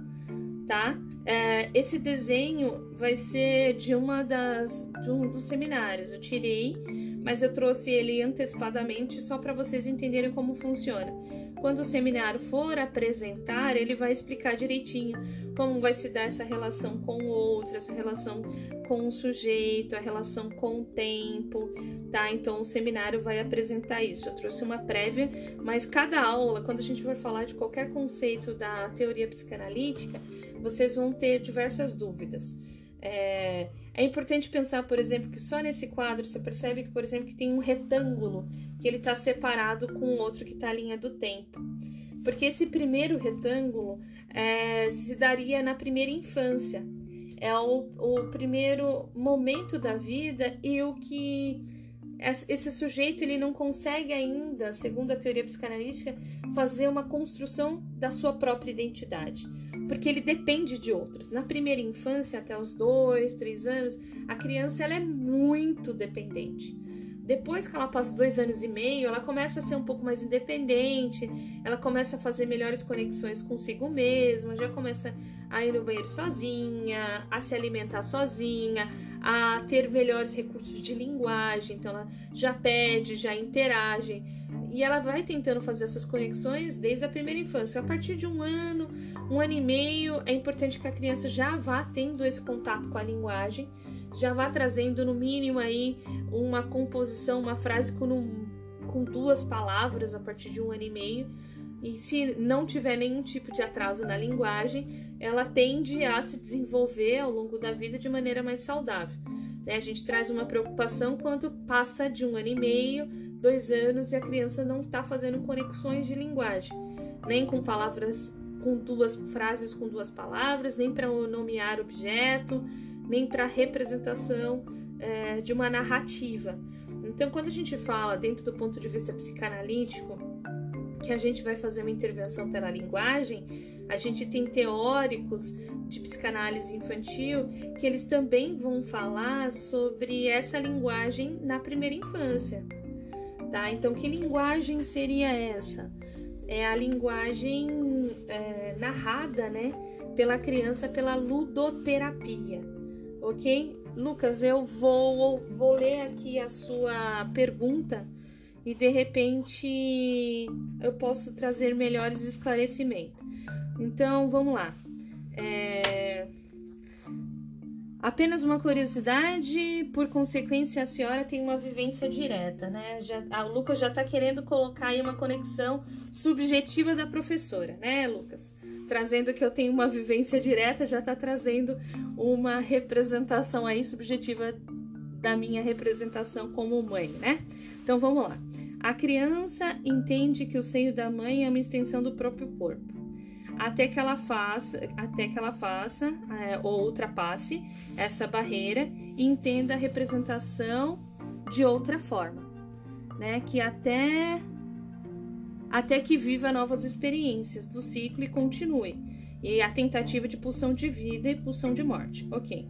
Tá? É, esse desenho vai ser de uma das de um dos seminários. Eu tirei, mas eu trouxe ele antecipadamente só para vocês entenderem como funciona. Quando o seminário for apresentar, ele vai explicar direitinho como vai se dar essa relação com o outro, essa relação com o sujeito, a relação com o tempo, tá? Então o seminário vai apresentar isso. Eu trouxe uma prévia, mas cada aula, quando a gente for falar de qualquer conceito da teoria psicanalítica, vocês vão ter diversas dúvidas. É, é, importante pensar, por exemplo, que só nesse quadro você percebe que, por exemplo, que tem um retângulo que ele está separado com outro que está a linha do tempo. Porque esse primeiro retângulo é, se daria na primeira infância. É o, o primeiro momento da vida e o que esse sujeito ele não consegue ainda, segundo a teoria psicanalítica, fazer uma construção da sua própria identidade porque ele depende de outros. Na primeira infância, até os dois, três anos, a criança ela é muito dependente. Depois que ela passa dois anos e meio, ela começa a ser um pouco mais independente, ela começa a fazer melhores conexões consigo mesma, já começa a ir no banheiro sozinha, a se alimentar sozinha, a ter melhores recursos de linguagem, então ela já pede, já interage. E ela vai tentando fazer essas conexões desde a primeira infância. A partir de um ano, um ano e meio, é importante que a criança já vá tendo esse contato com a linguagem, já vá trazendo no mínimo aí uma composição, uma frase com, com duas palavras a partir de um ano e meio. E se não tiver nenhum tipo de atraso na linguagem, ela tende a se desenvolver ao longo da vida de maneira mais saudável. Né? A gente traz uma preocupação quando passa de um ano e meio, dois anos e a criança não está fazendo conexões de linguagem, nem com palavras com duas frases com duas palavras, nem para nomear objeto, nem para representação é, de uma narrativa. Então, quando a gente fala dentro do ponto de vista psicanalítico que a gente vai fazer uma intervenção pela linguagem, a gente tem teóricos de psicanálise infantil que eles também vão falar sobre essa linguagem na primeira infância. Tá? Então, que linguagem seria essa? É a linguagem é, narrada, né, pela criança pela ludoterapia, ok? Lucas, eu vou, vou ler aqui a sua pergunta e de repente eu posso trazer melhores esclarecimentos. Então, vamos lá. É... Apenas uma curiosidade, por consequência, a senhora tem uma vivência direta, né? Já, a Lucas já está querendo colocar aí uma conexão subjetiva da professora, né, Lucas? Trazendo que eu tenho uma vivência direta, já está trazendo uma representação aí subjetiva da minha representação como mãe, né? Então vamos lá. A criança entende que o seio da mãe é uma extensão do próprio corpo até que ela faça, até que ela faça é, ou ultrapasse essa barreira e entenda a representação de outra forma, né? Que até até que viva novas experiências do ciclo e continue. E a tentativa de pulsão de vida e pulsão de morte. Ok.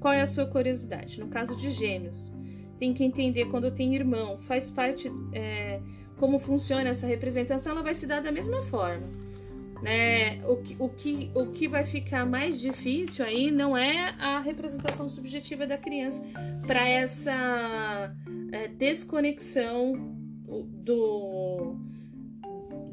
Qual é a sua curiosidade? No caso de gêmeos, tem que entender quando tem irmão, faz parte. É, como funciona essa representação, ela vai se dar da mesma forma né? O que, o, que, o que vai ficar mais difícil aí não é a representação subjetiva da criança para essa é, desconexão do,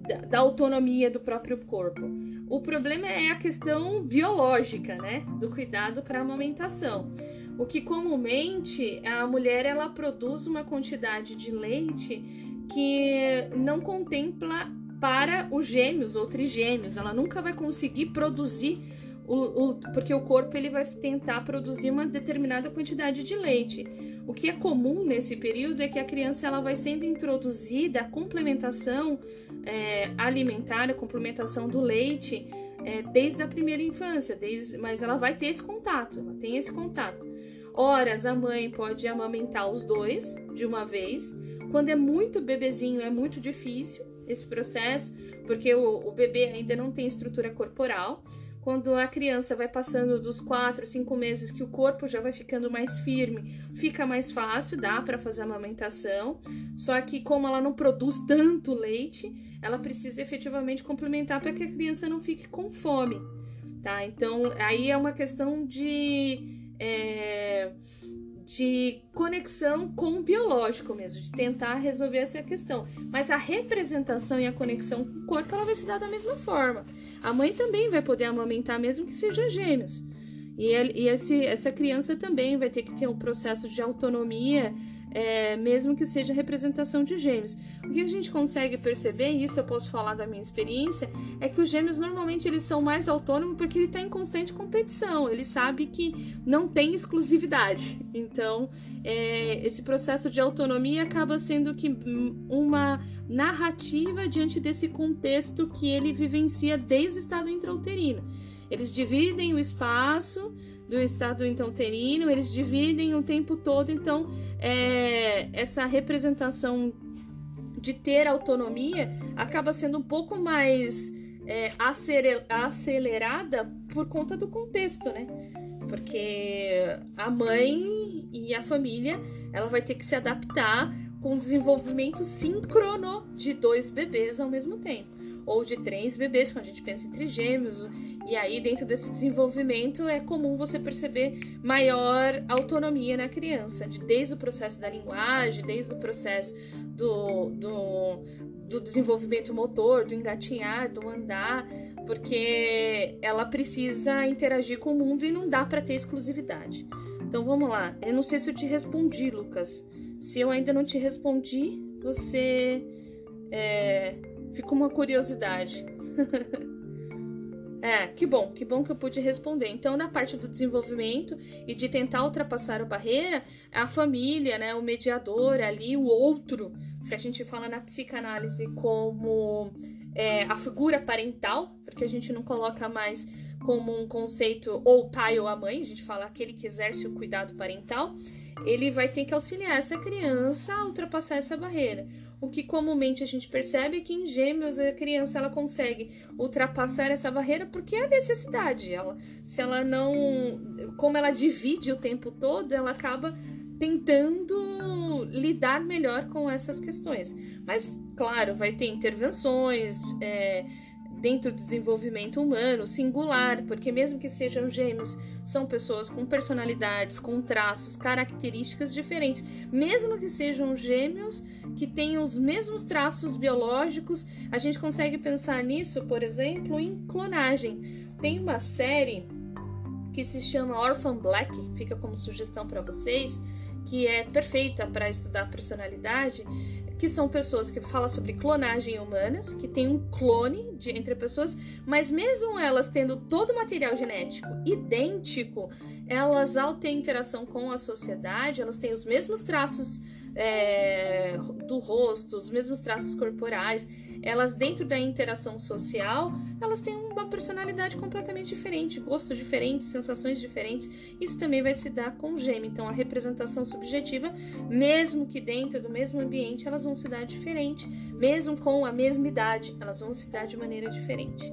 da, da, autonomia do próprio corpo. O problema é a questão biológica, né? Do cuidado para a amamentação. O que comumente a mulher ela produz uma quantidade de leite que não contempla para os gêmeos ou trigêmeos. Ela nunca vai conseguir produzir o, o, porque o corpo ele vai tentar produzir uma determinada quantidade de leite. O que é comum nesse período é que a criança ela vai sendo introduzida a complementação é, alimentar, a complementação do leite é, desde a primeira infância, desde, mas ela vai ter esse contato, ela tem esse contato. Horas a mãe pode amamentar os dois de uma vez. Quando é muito bebezinho é muito difícil, esse processo, porque o, o bebê ainda não tem estrutura corporal. Quando a criança vai passando dos 4, 5 meses que o corpo já vai ficando mais firme, fica mais fácil, dá para fazer a amamentação. Só que como ela não produz tanto leite, ela precisa efetivamente complementar para que a criança não fique com fome. tá? Então, aí é uma questão de. É, de conexão com o biológico mesmo, de tentar resolver essa questão. Mas a representação e a conexão com o corpo ela vai se dar da mesma forma. A mãe também vai poder amamentar, mesmo que seja gêmeos. E, ele, e esse, essa criança também vai ter que ter um processo de autonomia é, mesmo que seja representação de gêmeos. O que a gente consegue perceber, e isso eu posso falar da minha experiência, é que os gêmeos normalmente eles são mais autônomos porque ele está em constante competição, ele sabe que não tem exclusividade. Então, é, esse processo de autonomia acaba sendo que uma narrativa diante desse contexto que ele vivencia desde o estado intrauterino. Eles dividem o espaço do estado então terino, eles dividem o tempo todo, então é, essa representação de ter autonomia acaba sendo um pouco mais é, acelerada por conta do contexto, né? Porque a mãe e a família ela vai ter que se adaptar com o desenvolvimento síncrono de dois bebês ao mesmo tempo ou de três bebês, quando a gente pensa em trigêmeos. E aí, dentro desse desenvolvimento, é comum você perceber maior autonomia na criança, desde o processo da linguagem, desde o processo do, do, do desenvolvimento motor, do engatinhar, do andar, porque ela precisa interagir com o mundo e não dá para ter exclusividade. Então vamos lá. Eu não sei se eu te respondi, Lucas. Se eu ainda não te respondi, você é, Fica uma curiosidade. é, que bom, que bom que eu pude responder. Então, na parte do desenvolvimento e de tentar ultrapassar a barreira, a família, né, o mediador ali, o outro, que a gente fala na psicanálise como é, a figura parental, porque a gente não coloca mais como um conceito ou pai ou a mãe, a gente fala aquele que exerce o cuidado parental, ele vai ter que auxiliar essa criança a ultrapassar essa barreira. O que comumente a gente percebe é que em gêmeos a criança ela consegue ultrapassar essa barreira porque é necessidade. Ela, se ela não, como ela divide o tempo todo, ela acaba tentando lidar melhor com essas questões. Mas, claro, vai ter intervenções. É, dentro do desenvolvimento humano singular, porque mesmo que sejam gêmeos, são pessoas com personalidades, com traços, características diferentes. Mesmo que sejam gêmeos que tenham os mesmos traços biológicos, a gente consegue pensar nisso, por exemplo, em clonagem. Tem uma série que se chama Orphan Black, fica como sugestão para vocês, que é perfeita para estudar personalidade, que são pessoas que falam sobre clonagem humanas, que tem um clone de, entre pessoas, mas mesmo elas tendo todo o material genético idêntico, elas, ao ter interação com a sociedade, elas têm os mesmos traços é, do rosto, os mesmos traços corporais, elas dentro da interação social, elas têm uma personalidade completamente diferente, gostos diferentes, sensações diferentes. Isso também vai se dar com o gêmeo. Então, a representação subjetiva, mesmo que dentro do mesmo ambiente, elas vão se dar diferente, mesmo com a mesma idade, elas vão se dar de maneira diferente.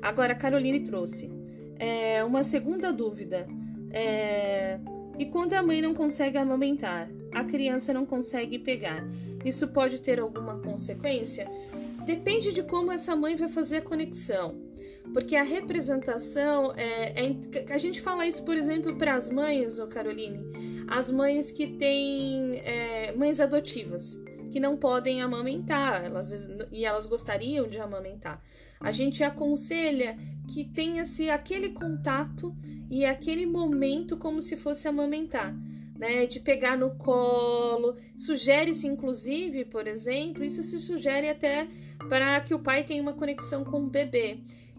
Agora, a Caroline trouxe é, uma segunda dúvida. É, e quando a mãe não consegue amamentar, a criança não consegue pegar, isso pode ter alguma consequência? Depende de como essa mãe vai fazer a conexão. Porque a representação é, é a gente fala isso, por exemplo, para as mães, ô Caroline, as mães que têm é, mães adotivas, que não podem amamentar, elas, e elas gostariam de amamentar. A gente aconselha que tenha-se aquele contato e aquele momento como se fosse amamentar. Né, de pegar no colo. Sugere-se, inclusive, por exemplo, isso se sugere até para que o pai tenha uma conexão com o bebê,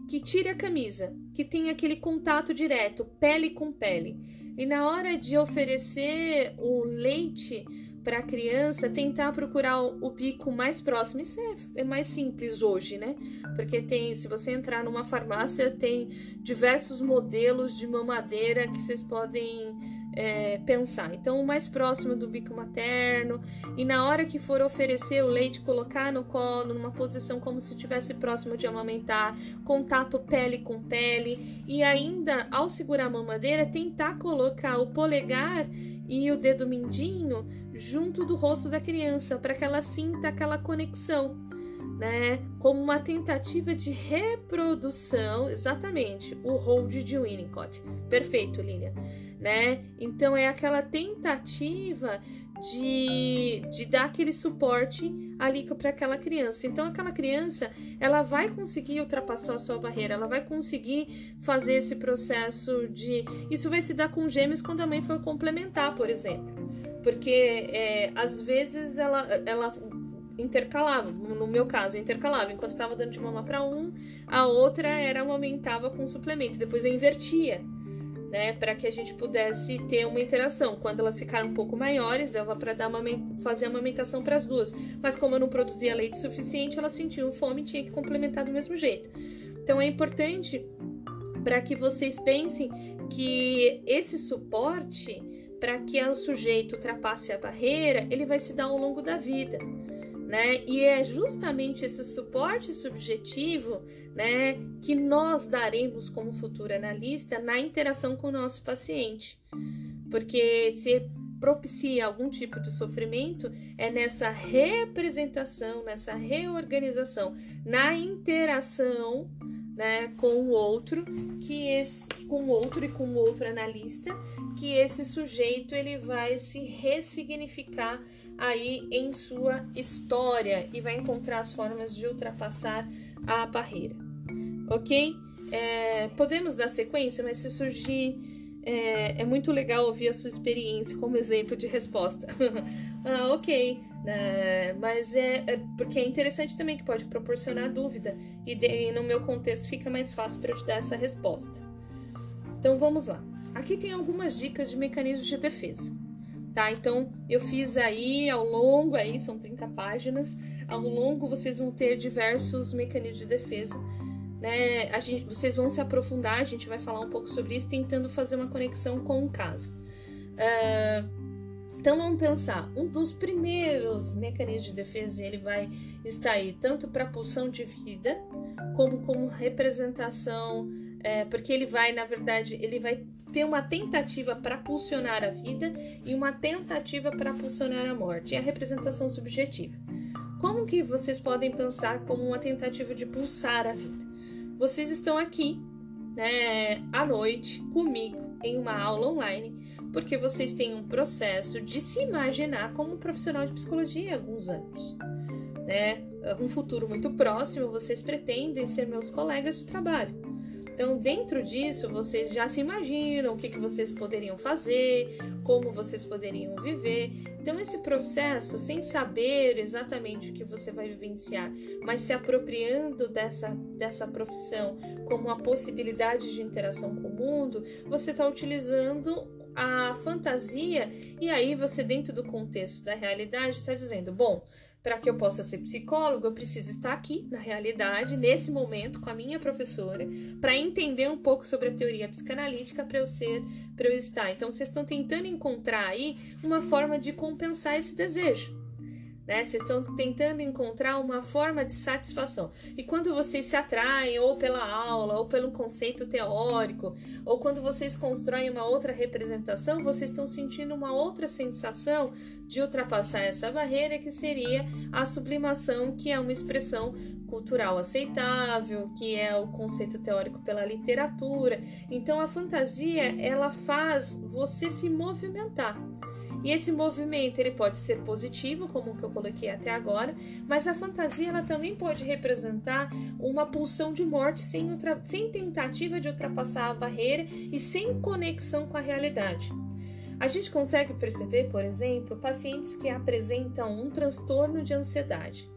que tire a camisa, que tenha aquele contato direto, pele com pele. E na hora de oferecer o leite, para a criança tentar procurar o, bico mais próximo. Isso é, é, mais simples hoje, né? Porque tem, se você entrar numa farmácia, tem diversos modelos de mamadeira que vocês podem é, pensar. Então, o mais próximo do bico materno, e na hora que for oferecer o leite, colocar no colo, numa posição como se estivesse próximo de amamentar, contato pele com pele, e ainda ao segurar a mamadeira, tentar colocar o polegar e o dedo mindinho junto do rosto da criança para que ela sinta aquela conexão. Né, como uma tentativa de reprodução, exatamente, o hold de Winnicott. Perfeito, Lilian. Né? Então é aquela tentativa de, de dar aquele suporte ali para aquela criança. Então aquela criança, ela vai conseguir ultrapassar a sua barreira, ela vai conseguir fazer esse processo de isso vai se dar com gêmeos quando a mãe for complementar, por exemplo. Porque é, às vezes ela, ela intercalava, no meu caso, intercalava. Enquanto estava dando de mama para um, a outra era aumentava com suplemento. Depois eu invertia, né, para que a gente pudesse ter uma interação. Quando elas ficaram um pouco maiores, dava para dar uma fazer a amamentação para as duas. Mas como eu não produzia leite suficiente, elas sentiam fome e tinha que complementar do mesmo jeito. Então é importante para que vocês pensem que esse suporte para que o sujeito ultrapasse a barreira, ele vai se dar ao longo da vida né? E é justamente esse suporte subjetivo, né, que nós daremos como futuro analista na interação com o nosso paciente. Porque se propicia algum tipo de sofrimento é nessa representação, nessa reorganização, na interação né, com o outro, que esse, com o outro e com o outro analista, que esse sujeito ele vai se ressignificar aí em sua história e vai encontrar as formas de ultrapassar a barreira, ok? É, podemos dar sequência, mas se surgir é, é, muito legal ouvir a sua experiência como exemplo de resposta. ah, ok, é, mas é, é, porque é interessante também que pode proporcionar dúvida e, de, e no meu contexto fica mais fácil para eu te dar essa resposta. Então vamos lá. Aqui tem algumas dicas de mecanismos de defesa tá? Então eu fiz aí ao longo aí são 30 páginas, ao longo vocês vão ter diversos mecanismos de defesa, né? A gente, vocês vão se aprofundar, a gente vai falar um pouco sobre isso, tentando fazer uma conexão com o caso. Uh, então vamos pensar, um dos primeiros mecanismos de defesa ele vai estar aí tanto para pulsão de vida como como representação, é, porque ele vai na verdade ele vai ter uma tentativa para pulsionar a vida e uma tentativa para pulsionar a morte. É a representação subjetiva. Como que vocês podem pensar como uma tentativa de pulsar a vida? Vocês estão aqui, né, à noite comigo em uma aula online, porque vocês têm um processo de se imaginar como profissional de psicologia há alguns anos, né? Um futuro muito próximo, vocês pretendem ser meus colegas de trabalho. Então, dentro disso, vocês já se imaginam o que, que vocês poderiam fazer, como vocês poderiam viver. Então, esse processo, sem saber exatamente o que você vai vivenciar, mas se apropriando dessa, dessa profissão como uma possibilidade de interação com o mundo, você está utilizando a fantasia e aí você, dentro do contexto da realidade, está dizendo: bom para que eu possa ser psicólogo, eu preciso estar aqui, na realidade, nesse momento, com a minha professora, para entender um pouco sobre a teoria psicanalítica para eu ser, para eu estar. Então, vocês estão tentando encontrar aí uma forma de compensar esse desejo. Né? Vocês estão tentando encontrar uma forma de satisfação. E quando vocês se atraem ou pela aula, ou pelo conceito teórico, ou quando vocês constroem uma outra representação, vocês estão sentindo uma outra sensação de ultrapassar essa barreira que seria a sublimação, que é uma expressão cultural aceitável, que é o conceito teórico pela literatura. Então a fantasia, ela faz você se movimentar. E esse movimento ele pode ser positivo, como o que eu coloquei até agora, mas a fantasia ela também pode representar uma pulsão de morte sem, sem tentativa de ultrapassar a barreira e sem conexão com a realidade. A gente consegue perceber, por exemplo, pacientes que apresentam um transtorno de ansiedade,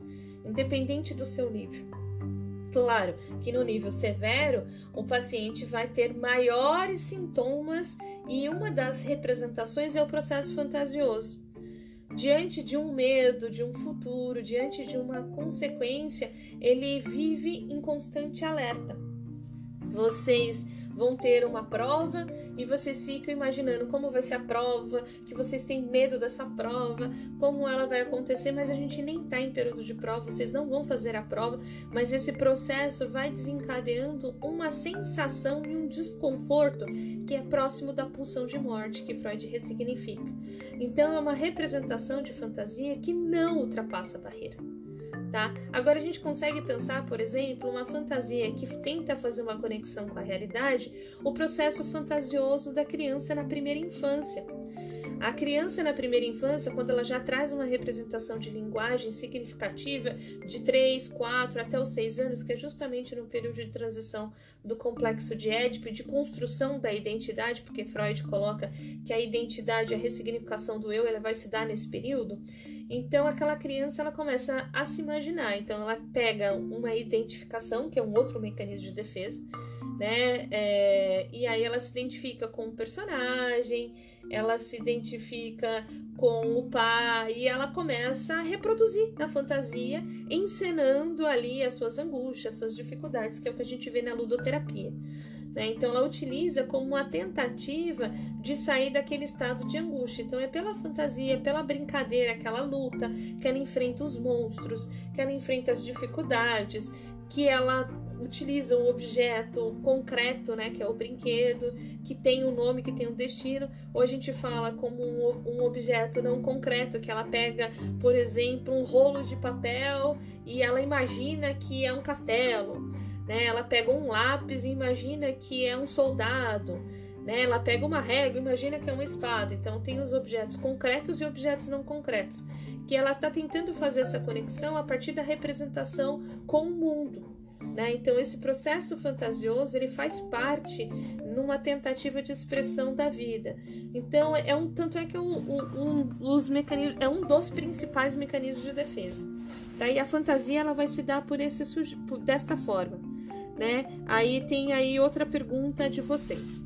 independente do seu nível. Claro que no nível severo, o paciente vai ter maiores sintomas e uma das representações é o processo fantasioso. Diante de um medo, de um futuro, diante de uma consequência, ele vive em constante alerta. Vocês vão ter uma prova e vocês ficam imaginando como vai ser a prova, que vocês têm medo dessa prova, como ela vai acontecer, mas a gente nem está em período de prova, vocês não vão fazer a prova, mas esse processo vai desencadeando uma sensação e um desconforto que é próximo da pulsão de morte que Freud ressignifica. Então é uma representação de fantasia que não ultrapassa a barreira. Tá? Agora a gente consegue pensar, por exemplo, uma fantasia que tenta fazer uma conexão com a realidade, o processo fantasioso da criança na primeira infância. A criança na primeira infância, quando ela já traz uma representação de linguagem significativa de 3, 4 até os 6 anos, que é justamente no período de transição do complexo de Édipo, de construção da identidade, porque Freud coloca que a identidade, a ressignificação do eu, ela vai se dar nesse período. Então aquela criança ela começa a se imaginar, então ela pega uma identificação, que é um outro mecanismo de defesa, né? É, e aí ela se identifica com o personagem, ela se identifica com o pai e ela começa a reproduzir na fantasia, encenando ali as suas angústias, as suas dificuldades, que é o que a gente vê na ludoterapia. Né? Então, ela utiliza como uma tentativa de sair daquele estado de angústia. Então, é pela fantasia, pela brincadeira, aquela luta, que ela enfrenta os monstros, que ela enfrenta as dificuldades, que ela utiliza um objeto concreto, né, que é o brinquedo, que tem um nome, que tem um destino, ou a gente fala como um, um, objeto não concreto, que ela pega, por exemplo, um rolo de papel e ela imagina que é um castelo, né? Ela pega um lápis e imagina que é um soldado, né? Ela pega uma régua imagina que é uma espada. Então tem os objetos concretos e objetos não concretos, que ela está tentando fazer essa conexão a partir da representação com o mundo. Né? Então esse processo fantasioso ele faz parte numa tentativa de expressão da vida. Então é um tanto é que um, um, os mecanismos é um dos principais mecanismos de defesa. Tá? E a fantasia ela vai se dar por esse por, desta forma, né? Aí tem aí outra pergunta de vocês.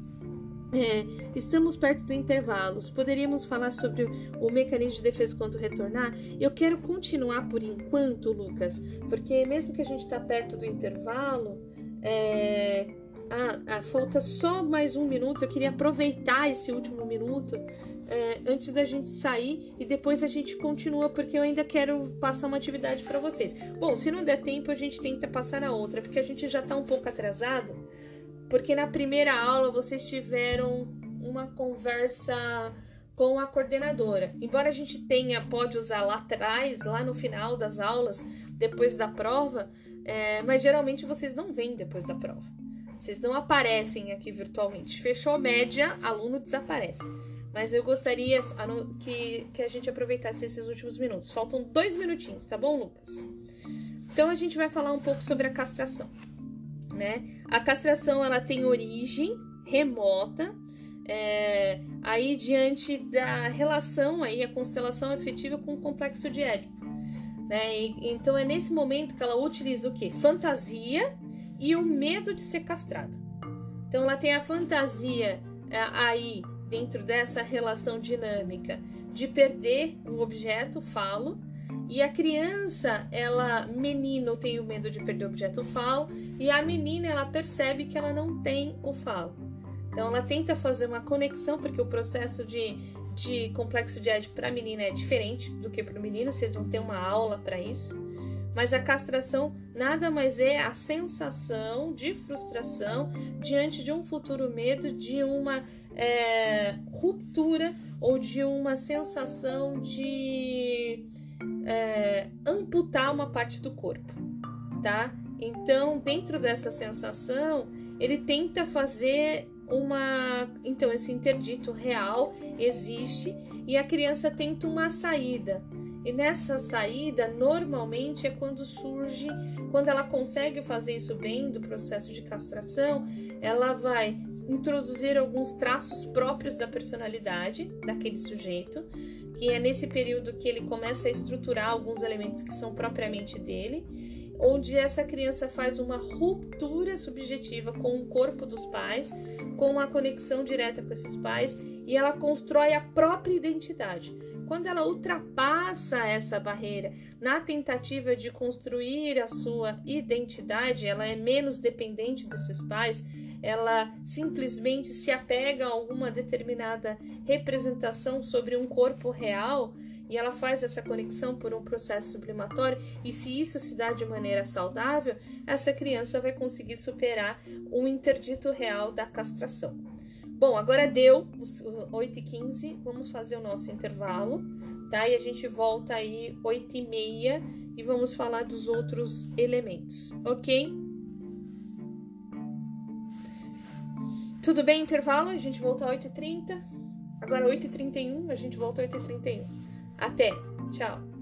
É, estamos perto do intervalo. Poderíamos falar sobre o mecanismo de defesa quando retornar? Eu quero continuar por enquanto, Lucas, porque mesmo que a gente está perto do intervalo, é, ah, falta só mais um minuto. Eu queria aproveitar esse último minuto é, antes da gente sair e depois a gente continua, porque eu ainda quero passar uma atividade para vocês. Bom, se não der tempo, a gente tenta passar a outra, porque a gente já está um pouco atrasado porque na primeira aula vocês tiveram uma conversa com a coordenadora. Embora a gente tenha, pode usar lá atrás, lá no final das aulas, depois da prova, é, mas geralmente vocês não vêm depois da prova. Vocês não aparecem aqui virtualmente. Fechou média, aluno desaparece. Mas eu gostaria que, que a gente aproveitasse esses últimos minutos. Faltam dois minutinhos, tá bom, Lucas? Então a gente vai falar um pouco sobre a castração né? A castração ela tem origem remota, é, aí diante da relação aí a constelação efetiva com o complexo de Édipo, né? E, então é nesse momento que ela utiliza o que? Fantasia e o medo de ser castrada. Então ela tem a fantasia é, aí dentro dessa relação dinâmica de perder o objeto falo e a criança, ela, menino, tem o medo de perder o objeto falo, e a menina, ela percebe que ela não tem o falo. Então, ela tenta fazer uma conexão, porque o processo de, de complexo de Édipo para a menina é diferente do que para o menino, vocês vão ter uma aula para isso. Mas a castração nada mais é a sensação de frustração diante de um futuro medo, de uma é, ruptura ou de uma sensação de é, amputar uma parte do corpo, tá? Então, dentro dessa sensação, ele tenta fazer uma. Então, esse interdito real existe e a criança tenta uma saída. E nessa saída, normalmente é quando surge, quando ela consegue fazer isso bem do processo de castração, ela vai introduzir alguns traços próprios da personalidade daquele sujeito que é nesse período que ele começa a estruturar alguns elementos que são propriamente dele, onde essa criança faz uma ruptura subjetiva com o corpo dos pais, com uma conexão direta com esses pais e ela constrói a própria identidade. Quando ela ultrapassa essa barreira na tentativa de construir a sua identidade, ela é menos dependente desses pais, ela simplesmente se apega a alguma determinada representação sobre um corpo real e ela faz essa conexão por um processo sublimatório, e se isso se dá de maneira saudável, essa criança vai conseguir superar o interdito real da castração. Bom, agora deu os 8 e 15 vamos fazer o nosso intervalo, tá? E a gente volta aí 8 e meia e vamos falar dos outros elementos, ok? Tudo bem, intervalo? A gente volta 8h30. Agora 8h31, a gente volta 8h31. Até, tchau!